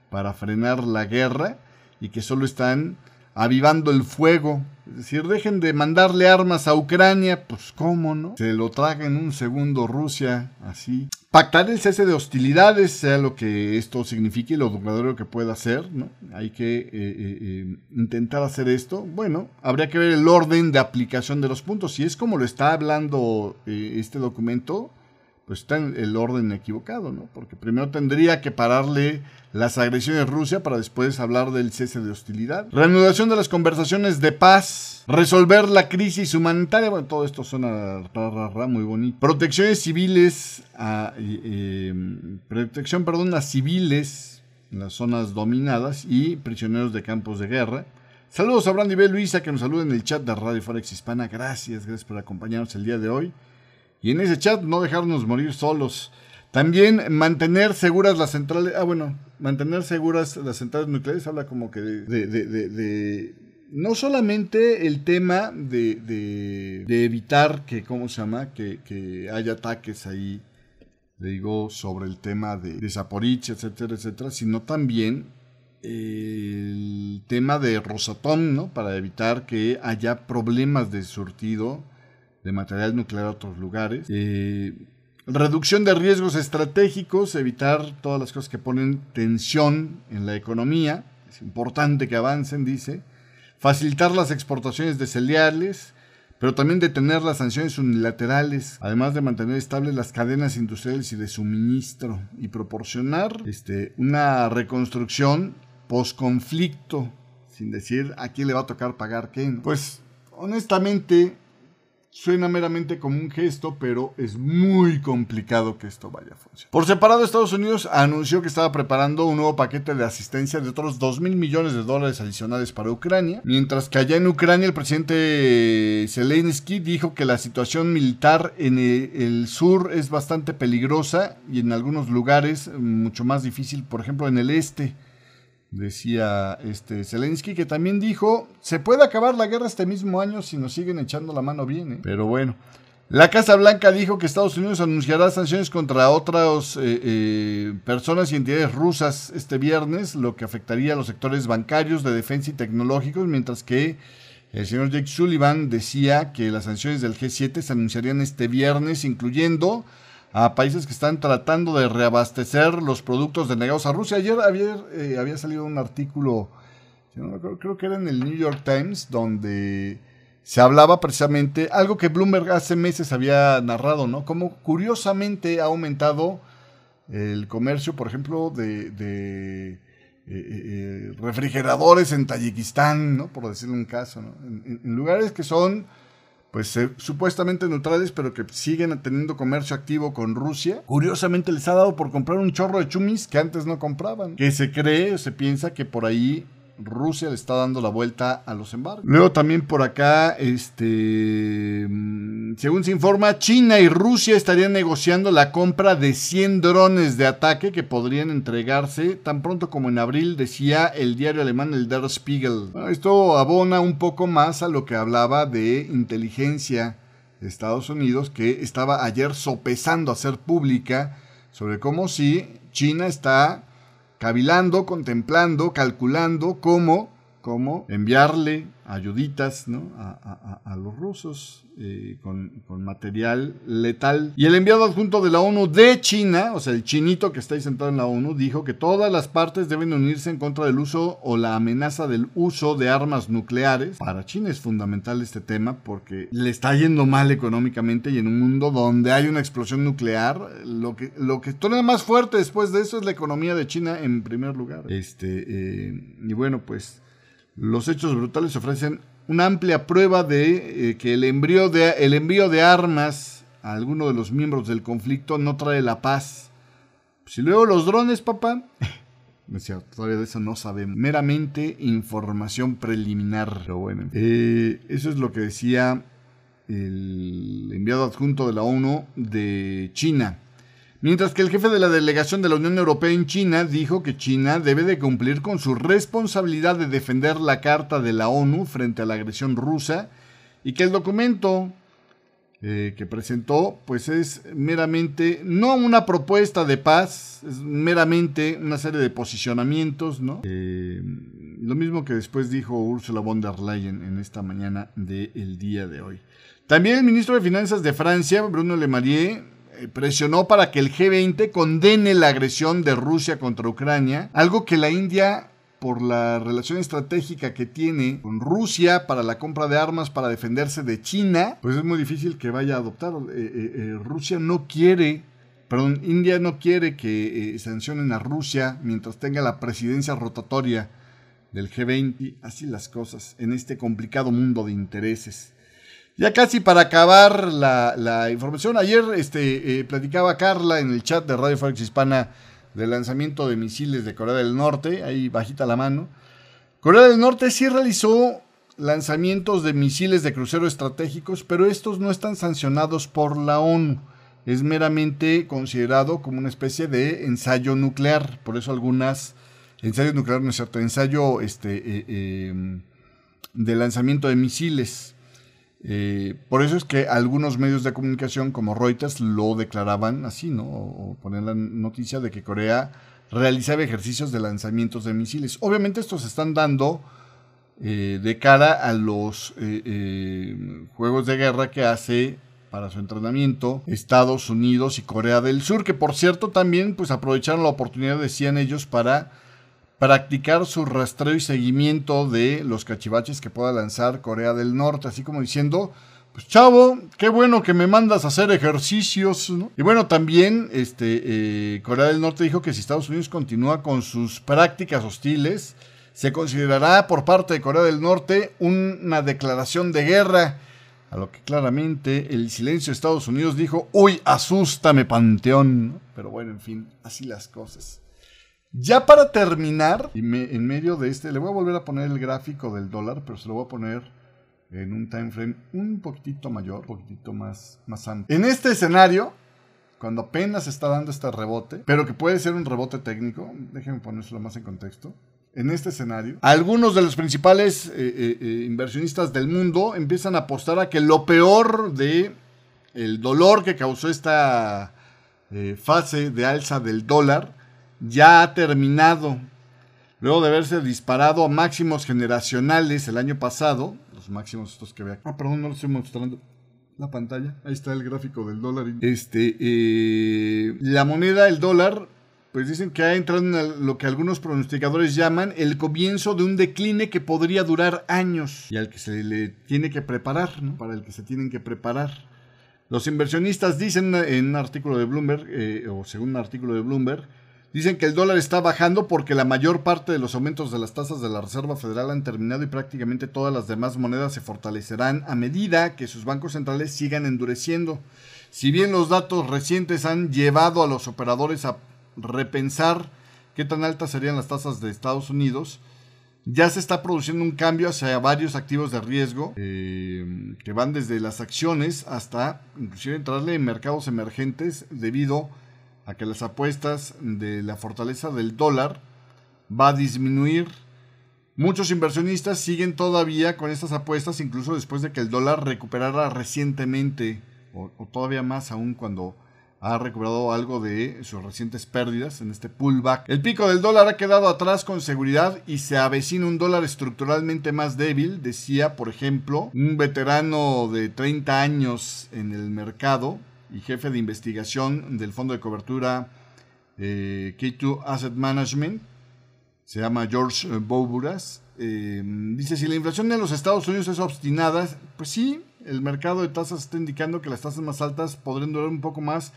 S2: para frenar la guerra y que solo están avivando el fuego. Es decir, dejen de mandarle armas a Ucrania, pues cómo, ¿no? Se lo traga en un segundo Rusia, así. Pactar el cese de hostilidades, sea lo que esto signifique y lo duradero que pueda ser, ¿no? Hay que eh, eh, eh, intentar hacer esto. Bueno, habría que ver el orden de aplicación de los puntos. Si es como lo está hablando este documento, pues está en el orden equivocado, ¿no? Porque primero tendría que pararle las agresiones Rusia para después hablar del cese de hostilidad. Reanudación de las conversaciones de paz. Resolver la crisis humanitaria. Bueno, todo esto suena muy bonito. Protecciones civiles. Em, protección, perdón, a civiles en las zonas dominadas y prisioneros de campos de guerra. Saludos a Brandy B. Luisa que nos saluda en el chat de Radio Forex Hispana. Gracias, gracias por acompañarnos el día de hoy. Y en ese chat no dejarnos morir solos. También mantener seguras las centrales. Ah, bueno, mantener seguras las centrales nucleares habla como que de, de, no solamente el tema de, evitar que, ¿cómo se llama? Que, que haya ataques ahí, le digo, sobre el tema de, de etcétera, etcétera, sino también el tema de Rosatom, ¿no? Para evitar que haya problemas de surtido de material nuclear a otros lugares. Eh, reducción de riesgos estratégicos, evitar todas las cosas que ponen tensión en la economía, es importante que avancen, dice, facilitar las exportaciones de cereales, pero también detener las sanciones unilaterales, además de mantener estables las cadenas industriales y de suministro y proporcionar este, una reconstrucción post-conflicto, sin decir a quién le va a tocar pagar qué. Pues honestamente Suena meramente como un gesto, pero es muy complicado que esto vaya a funcionar. Por separado, Estados Unidos anunció que estaba preparando un nuevo paquete de asistencia de otros 2 mil millones de dólares adicionales para Ucrania, mientras que allá en Ucrania el presidente Zelensky dijo que la situación militar en el sur es bastante peligrosa y en algunos lugares mucho más difícil, por ejemplo en el este decía este Zelensky, que también dijo, se puede acabar la guerra este mismo año si nos siguen echando la mano bien. ¿eh? Pero bueno, la Casa Blanca dijo que Estados Unidos anunciará sanciones contra otras eh, eh, personas y entidades rusas este viernes, lo que afectaría a los sectores bancarios, de defensa y tecnológicos, mientras que el señor Jake Sullivan decía que las sanciones del G7 se anunciarían este viernes, incluyendo a países que están tratando de reabastecer los productos denegados a Rusia. Ayer, eh, había salido un artículo, creo, que era en el New York Times, donde se hablaba precisamente algo que Bloomberg hace meses había narrado, ¿no? Como curiosamente ha aumentado el comercio, por ejemplo, de, eh, eh, refrigeradores en Tayikistán, ¿no? Por decirlo un caso, ¿no? en lugares que son pues eh, supuestamente neutrales, pero que siguen teniendo comercio activo con Rusia. Curiosamente les ha dado por comprar un chorro de chumis que antes no compraban. Que se cree o se piensa que por ahí Rusia le está dando la vuelta a los embargos. Luego también por acá, este, mm, según se informa, China y Rusia estarían negociando la compra de 100 drones de ataque que podrían entregarse tan pronto como en abril, decía el diario alemán el Der Spiegel. Esto abona un poco más a lo que hablaba de inteligencia de Estados Unidos, que estaba ayer sopesando hacer pública sobre cómo si China está cavilando, contemplando, calculando cómo, cómo enviarle ayuditas a, los rusos eh, con, material letal. Y el enviado adjunto de la ONU de China, o sea, el chinito que está ahí sentado en la ONU, dijo que todas las partes deben unirse en contra del uso o la amenaza del uso de armas nucleares. Para China es fundamental este tema porque le está yendo mal económicamente y en un mundo donde hay una explosión nuclear, lo que, lo que torna más fuerte después de eso es la economía de China en primer lugar. Este, eh, y bueno, pues los hechos brutales ofrecen una amplia prueba de eh, que el, envío de, el envío de armas a alguno de los miembros del conflicto no trae la paz. Si luego los drones, papá, todavía de eso no sabemos. Meramente información preliminar. Pero bueno, eh, eso es lo que decía el enviado adjunto de la ONU de China. Mientras que el jefe de la delegación de la Unión Europea en China dijo que China debe de cumplir con su responsabilidad de defender la Carta de la ONU frente a la agresión rusa y que el documento eh, que presentó pues es meramente no una propuesta de paz, es meramente una serie de posicionamientos, ¿no? Eh, lo mismo que después dijo Ursula von der Leyen en esta mañana del día de hoy. También el ministro de Finanzas de Francia, Bruno Le Maire, eh, presionó para que el G20 condene la agresión de Rusia contra Ucrania, algo que la India por la relación estratégica que tiene con Rusia para la compra de armas para defenderse de China, pues es muy difícil que vaya a adoptar. Eh, eh, Rusia no quiere, perdón, India no quiere que sancionen a Rusia mientras tenga la presidencia rotatoria del G20. Así las cosas en este complicado mundo de intereses. Ya casi para acabar la, información, ayer este, eh, platicaba Carla en el chat de Radio Forex Hispana del lanzamiento de misiles de Corea del Norte, ahí bajita la mano. Corea del Norte sí realizó lanzamientos de misiles de crucero estratégicos, pero estos no están sancionados por la ONU. Es meramente considerado como una especie de ensayo nuclear, por eso algunas ensayo nuclear no es cierto, ensayo este, eh, eh, de lanzamiento de misiles. Eh, por eso es que algunos medios de comunicación como Reuters lo declaraban así, ¿no? O, ponen la noticia de que Corea realizaba ejercicios de lanzamientos de misiles. Obviamente estos se están dando eh, de cara a los eh, juegos de guerra que hace para su entrenamiento Estados Unidos y Corea del Sur, que por cierto también pues aprovecharon la oportunidad, decían ellos, para practicar su rastreo y seguimiento de los cachivaches que pueda lanzar Corea del Norte, así como diciendo, pues chavo, qué bueno que me mandas a hacer ejercicios. Y bueno, también este, eh, Corea del Norte dijo que si Estados Unidos continúa con sus prácticas hostiles, se considerará por parte de Corea del Norte una declaración de guerra. A lo que claramente el silencio de Estados Unidos dijo, uy, asústame, Panteón. Pero bueno, en fin, así las cosas. Ya para terminar, en medio de este, le voy a volver a poner el gráfico del dólar, pero se lo voy a poner en un time frame un poquitito mayor, un poquitito más, más amplio. En este escenario, cuando apenas está dando este rebote, pero que puede ser un rebote técnico, déjenme ponérselo más en contexto. En este escenario, algunos de los principales eh, eh, eh, inversionistas del mundo empiezan a apostar a que lo peor de el dolor que causó esta fase de alza del dólar ya ha terminado. Luego de haberse disparado a máximos generacionales el año pasado, máximos estos que vea. Ah, perdón, no lo estoy mostrando la pantalla. Ahí está el gráfico del dólar. Este, eh, la moneda, el dólar, pues dicen que ha entrado en lo que algunos pronosticadores llaman el comienzo de un decline que podría durar años y al que se le tiene que preparar, ¿no? Para el que se tienen que preparar. Los inversionistas dicen en un artículo de Bloomberg, eh, o según un artículo de Bloomberg, Dicen que el dólar está bajando porque la mayor parte de los aumentos de las tasas de la Reserva Federal han terminado y prácticamente todas las demás monedas se fortalecerán a medida que sus bancos centrales sigan endureciendo. Si bien los datos recientes han llevado a los operadores a repensar qué tan altas serían las tasas de Estados Unidos, ya se está produciendo un cambio hacia varios activos de riesgo eh, que van desde las acciones hasta inclusive entrarle en mercados emergentes debido a a que las apuestas de la fortaleza del dólar va a disminuir. Muchos inversionistas siguen todavía con estas apuestas, incluso después de que el dólar recuperara recientemente, o, todavía más aún cuando ha recuperado algo de sus recientes pérdidas en este pullback. El pico del dólar ha quedado atrás con seguridad y se avecina un dólar estructuralmente más débil, decía, por ejemplo, un veterano de 30 años en el mercado, y jefe de investigación del fondo de cobertura eh, K2 Asset Management, se llama George Bouburas. Eh, dice, si la inflación en los Estados Unidos es obstinada, pues sí, el mercado de tasas está indicando que las tasas más altas podrían durar un poco más,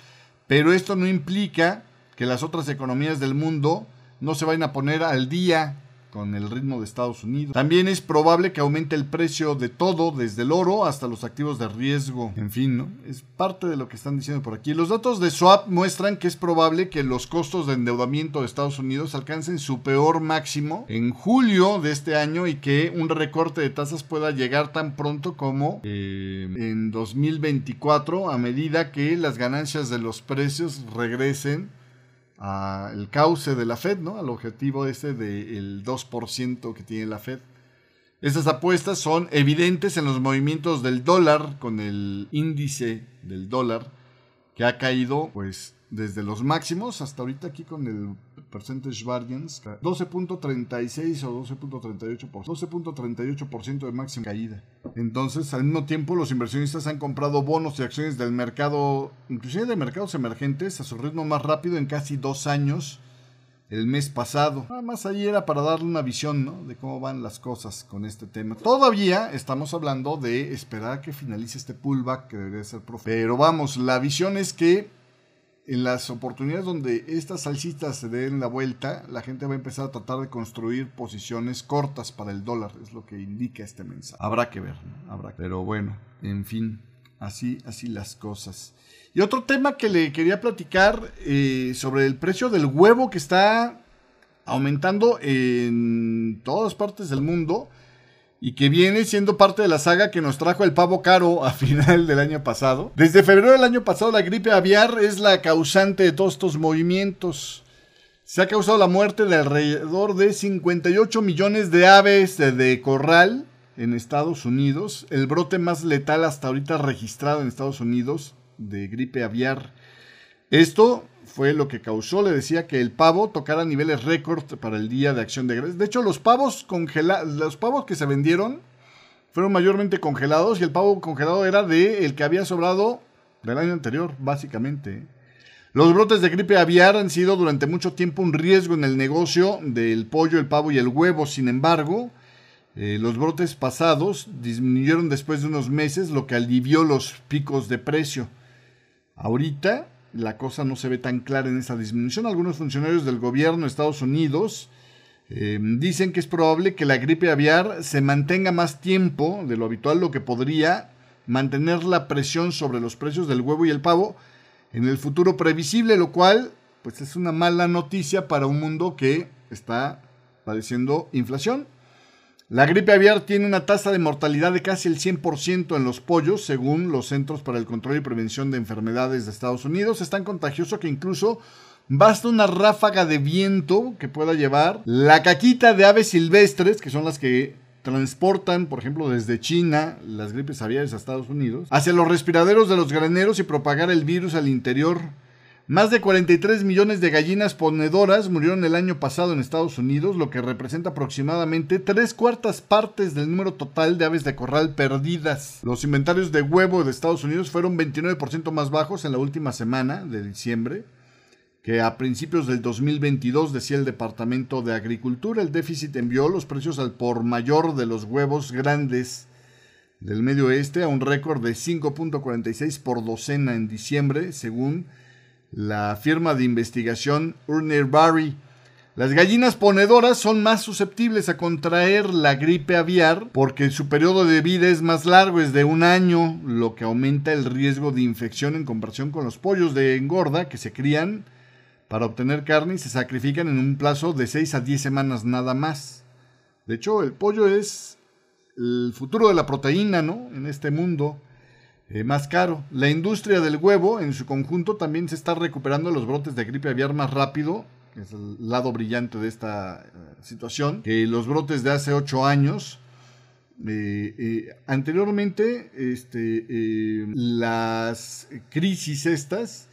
S2: pero esto no implica que las otras economías del mundo no se vayan a poner al día con el ritmo de Estados Unidos. También es probable que aumente el precio de todo, desde el oro hasta los activos de riesgo. En fin, ¿no? Es parte de lo que están diciendo por aquí. Los datos de Swap muestran que es probable que los costos de endeudamiento de Estados Unidos alcancen su peor máximo en julio de este año y que un recorte de tasas pueda llegar tan pronto como eh, en 2024 a medida que las ganancias de los precios regresen al cauce de la Fed, ¿no? Al objetivo ese del 2% que tiene la Fed. Estas apuestas son evidentes en los movimientos del dólar con el índice del dólar que ha caído pues desde los máximos hasta ahorita aquí con el percentage variance 12.36 o 12.38%, 12.38% de máxima caída. Entonces, al mismo tiempo, los inversionistas han comprado bonos y acciones del mercado, inclusive de mercados emergentes, a su ritmo más rápido en casi dos años el mes pasado. Nada más ahí era para darle una visión ¿no? de cómo van las cosas con este tema. Todavía estamos hablando de esperar que finalice este pullback que debería ser profundo. Pero vamos, la visión es que en las oportunidades donde estas salsitas se den la vuelta, la gente va a empezar a tratar de construir posiciones cortas para el dólar, es lo que indica este mensaje. Habrá que ver, habrá Pero bueno, en fin, así, así las cosas. Y otro tema que le quería platicar eh, sobre el precio del huevo que está aumentando en todas partes del mundo y que viene siendo parte de la saga que nos trajo el pavo caro a final del año pasado. Desde febrero del año pasado la gripe aviar es la causante de todos estos movimientos. Se ha causado la muerte de alrededor de 58 millones de aves de corral en Estados Unidos, el brote más letal hasta ahorita registrado en Estados Unidos de gripe aviar. Esto fue lo que causó, le decía, que el pavo tocara niveles récord para el Día de Acción de Gracias. De hecho, los pavos congelados, los pavos que se vendieron fueron mayormente congelados y el pavo congelado era de el que había sobrado del año anterior, básicamente. Los brotes de gripe aviar han sido durante mucho tiempo un riesgo en el negocio del pollo, el pavo y el huevo. Sin embargo, eh, los brotes pasados disminuyeron después de unos meses, lo que alivió los picos de precio. Ahorita la cosa no se ve tan clara en esa disminución. Algunos funcionarios del gobierno de Estados Unidos eh, dicen que es probable que la gripe aviar se mantenga más tiempo de lo habitual, lo que podría mantener la presión sobre los precios del huevo y el pavo en el futuro previsible, lo cual pues es una mala noticia para un mundo que está padeciendo inflación. La gripe aviar tiene una tasa de mortalidad de casi el 100% en los pollos, según los Centros para el Control y Prevención de Enfermedades de Estados Unidos. Es tan contagioso que incluso basta una ráfaga de viento que pueda llevar la caquita de aves silvestres, que son las que transportan, por ejemplo, desde China las gripes aviares a Estados Unidos, hacia los respiraderos de los graneros y propagar el virus al interior. Más de 43 millones de gallinas ponedoras murieron el año pasado en Estados Unidos, lo que representa aproximadamente tres cuartas partes del número total de aves de corral perdidas. Los inventarios de huevo de Estados Unidos fueron 29% más bajos en la última semana de diciembre, que a principios del 2022 decía el Departamento de Agricultura, el déficit envió los precios al por mayor de los huevos grandes del Medio Oeste a un récord de 5.46 por docena en diciembre, según la firma de investigación Urner Barry. Las gallinas ponedoras son más susceptibles a contraer la gripe aviar porque su periodo de vida es más largo, es de un año, lo que aumenta el riesgo de infección en comparación con los pollos de engorda que se crían para obtener carne y se sacrifican en un plazo de 6 a 10 semanas nada más. De hecho, el pollo es el futuro de la proteína, ¿no? En este mundo eh, más caro. La industria del huevo en su conjunto también se está recuperando los brotes de gripe aviar más rápido. Es el lado brillante de esta eh, situación. Que los brotes de hace 8 años. Eh, anteriormente, este, las crisis estas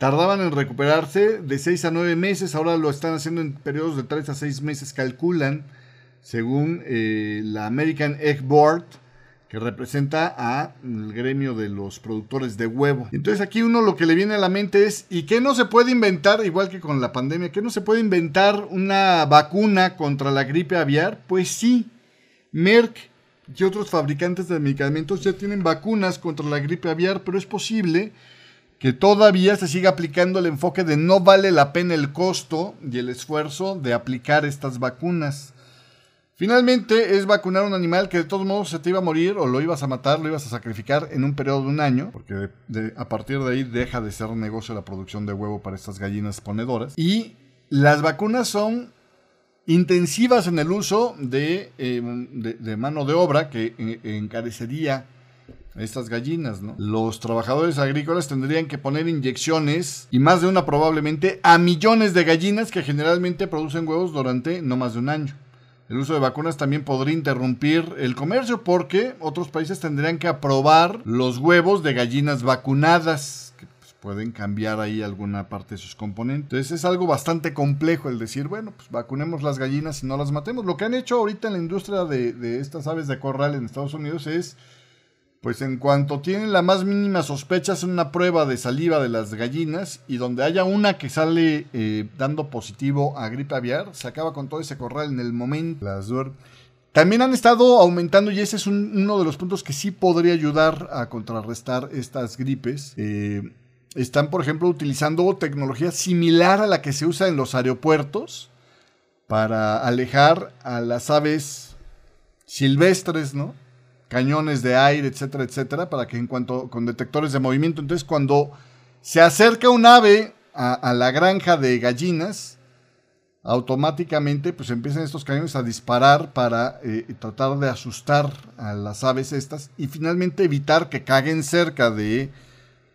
S2: tardaban en recuperarse de 6 a 9 meses, ahora lo están haciendo en periodos de 3 a 6 meses, calculan, según eh, la American Egg Board, que representa al gremio de los productores de huevo. Entonces aquí uno lo que le viene a la mente es, ¿y qué no se puede inventar, igual que con la pandemia, qué no se puede inventar una vacuna contra la gripe aviar? Pues sí, Merck y otros fabricantes de medicamentos ya tienen vacunas contra la gripe aviar, pero es posible que todavía se sigue aplicando el enfoque de no vale la pena el costo y el esfuerzo de aplicar estas vacunas. Finalmente es vacunar a un animal que de todos modos se te iba a morir o lo ibas a matar, lo ibas a sacrificar en un periodo de un año, porque a partir de ahí deja de ser negocio la producción de huevo para estas gallinas ponedoras. Y las vacunas son intensivas en el uso de, de mano de obra que eh, encarecería estas gallinas, ¿no? Los trabajadores agrícolas tendrían que poner inyecciones, y más de una probablemente, a millones de gallinas que generalmente producen huevos durante no más de un año. El uso de vacunas también podría interrumpir el comercio porque otros países tendrían que aprobar los huevos de gallinas vacunadas, que pues, pueden cambiar ahí alguna parte de sus componentes. Entonces es algo bastante complejo el decir, bueno, pues vacunemos las gallinas y no las matemos. Lo que han hecho ahorita en la industria de, de estas aves de corral en Estados Unidos es pues en cuanto tienen la más mínima sospecha, hacen una prueba de saliva de las gallinas y donde haya una que sale eh, dando positivo a gripe aviar, se acaba con todo ese corral en el momento. Las también han estado aumentando y ese es uno de los puntos que sí podría ayudar a contrarrestar estas gripes. Eh, están, por ejemplo, utilizando tecnología similar a la que se usa en los aeropuertos para alejar a las aves silvestres, ¿no? Cañones de aire, etcétera, etcétera, para que en cuanto con detectores de movimiento, entonces cuando se acerca un ave a, la granja de gallinas, automáticamente pues empiezan estos cañones a disparar para eh, tratar de asustar a las aves estas y finalmente evitar que caguen cerca de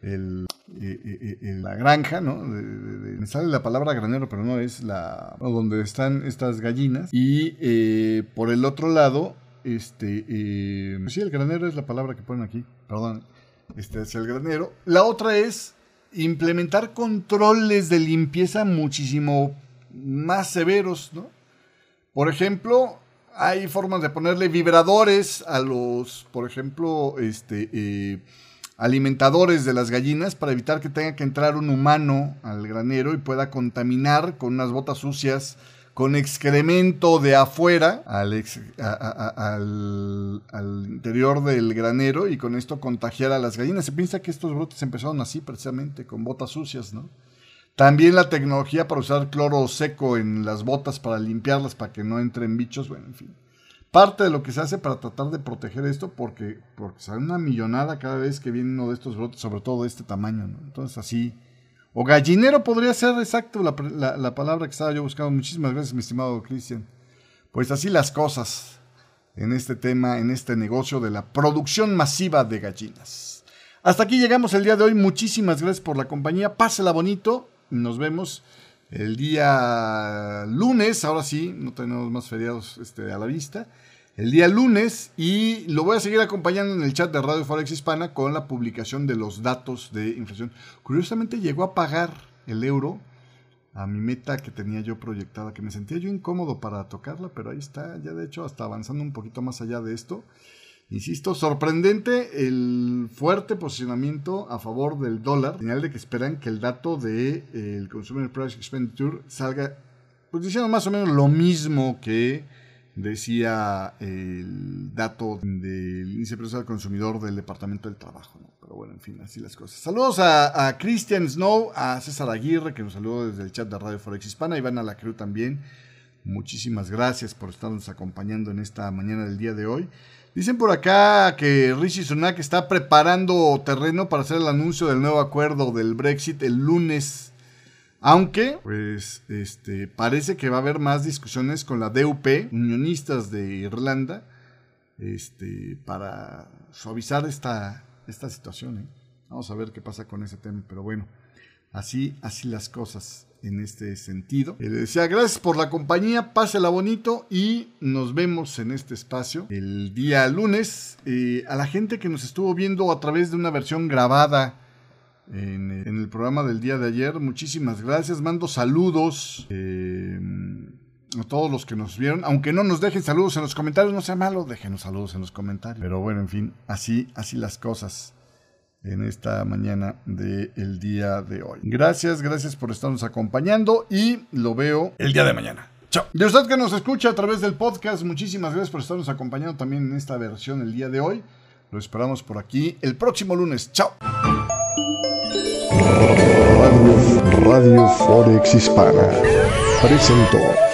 S2: eh, eh, la granja, ¿no? me sale la palabra granero, pero no es la donde están estas gallinas. Y por el otro lado, este, sí, el granero es la palabra que ponen aquí, perdón. Este es el granero. La otra es implementar controles de limpieza muchísimo más severos, ¿no? Por ejemplo, hay formas de ponerle vibradores a los, por ejemplo, este, eh, alimentadores de las gallinas para evitar que tenga que entrar un humano al granero y pueda contaminar con unas botas sucias con excremento de afuera al, interior del granero y con esto contagiar a las gallinas. Se piensa que estos brotes empezaron así precisamente, con botas sucias, ¿no? También la tecnología para usar cloro seco en las botas para limpiarlas, para que no entren bichos, bueno, en fin. Parte de lo que se hace para tratar de proteger esto, porque, porque sale una millonada cada vez que viene uno de estos brotes, sobre todo de este tamaño, ¿no? Entonces así o gallinero podría ser exacto la, palabra que estaba yo buscando. Muchísimas gracias, mi estimado Cristian. Pues así las cosas en este tema, en este negocio de la producción masiva de gallinas. Hasta aquí llegamos el día de hoy. Muchísimas gracias por la compañía. Pásela bonito. Nos vemos el día lunes. Ahora sí, no tenemos más feriados este, a la vista el día lunes y lo voy a seguir acompañando en el chat de Radio Forex Hispana con la publicación de los datos de inflación. Curiosamente llegó a pagar el euro a mi meta que tenía yo proyectada, que me sentía yo incómodo para tocarla, pero ahí está, ya de hecho hasta avanzando un poquito más allá de esto. Insisto, sorprendente el fuerte posicionamiento a favor del dólar, señal de que esperan que el dato de eh, el Consumer Price Expenditure salga, pues diciendo más o menos lo mismo que decía el dato del índice de al consumidor del Departamento del Trabajo. Pero bueno, en fin, así las cosas. Saludos a, Christian Snow, a César Aguirre, que nos saludó desde el chat de Radio Forex Hispana, Iván Alacreu también. Muchísimas gracias por estarnos acompañando en esta mañana del día de hoy. Dicen por acá que Rishi Sunak está preparando terreno para hacer el anuncio del nuevo acuerdo del Brexit el lunes aunque, pues, este, parece que va a haber más discusiones con la DUP, unionistas de Irlanda, este, para suavizar esta, esta situación. ¿eh? Vamos a ver qué pasa con ese tema, pero bueno, así, así las cosas en este sentido. Eh, le decía, gracias por la compañía, pásela bonito y nos vemos en este espacio el día lunes. Eh, a la gente que nos estuvo viendo a través de una versión grabada en, el programa del día de ayer. Muchísimas gracias. Mando saludos eh, a todos los que nos vieron. Aunque no nos dejen saludos en los comentarios, no sea malo, déjenos saludos en los comentarios. Pero bueno, en fin, así, así las cosas en esta mañana del día de hoy. Gracias, gracias por estarnos acompañando y lo veo el día de mañana. Chao. De usted que nos escucha a través del podcast, muchísimas gracias por estarnos acompañando también en esta versión el día de hoy. Lo esperamos por aquí el próximo lunes. Chao.
S1: Radio, Radio Forex Hispana presentó.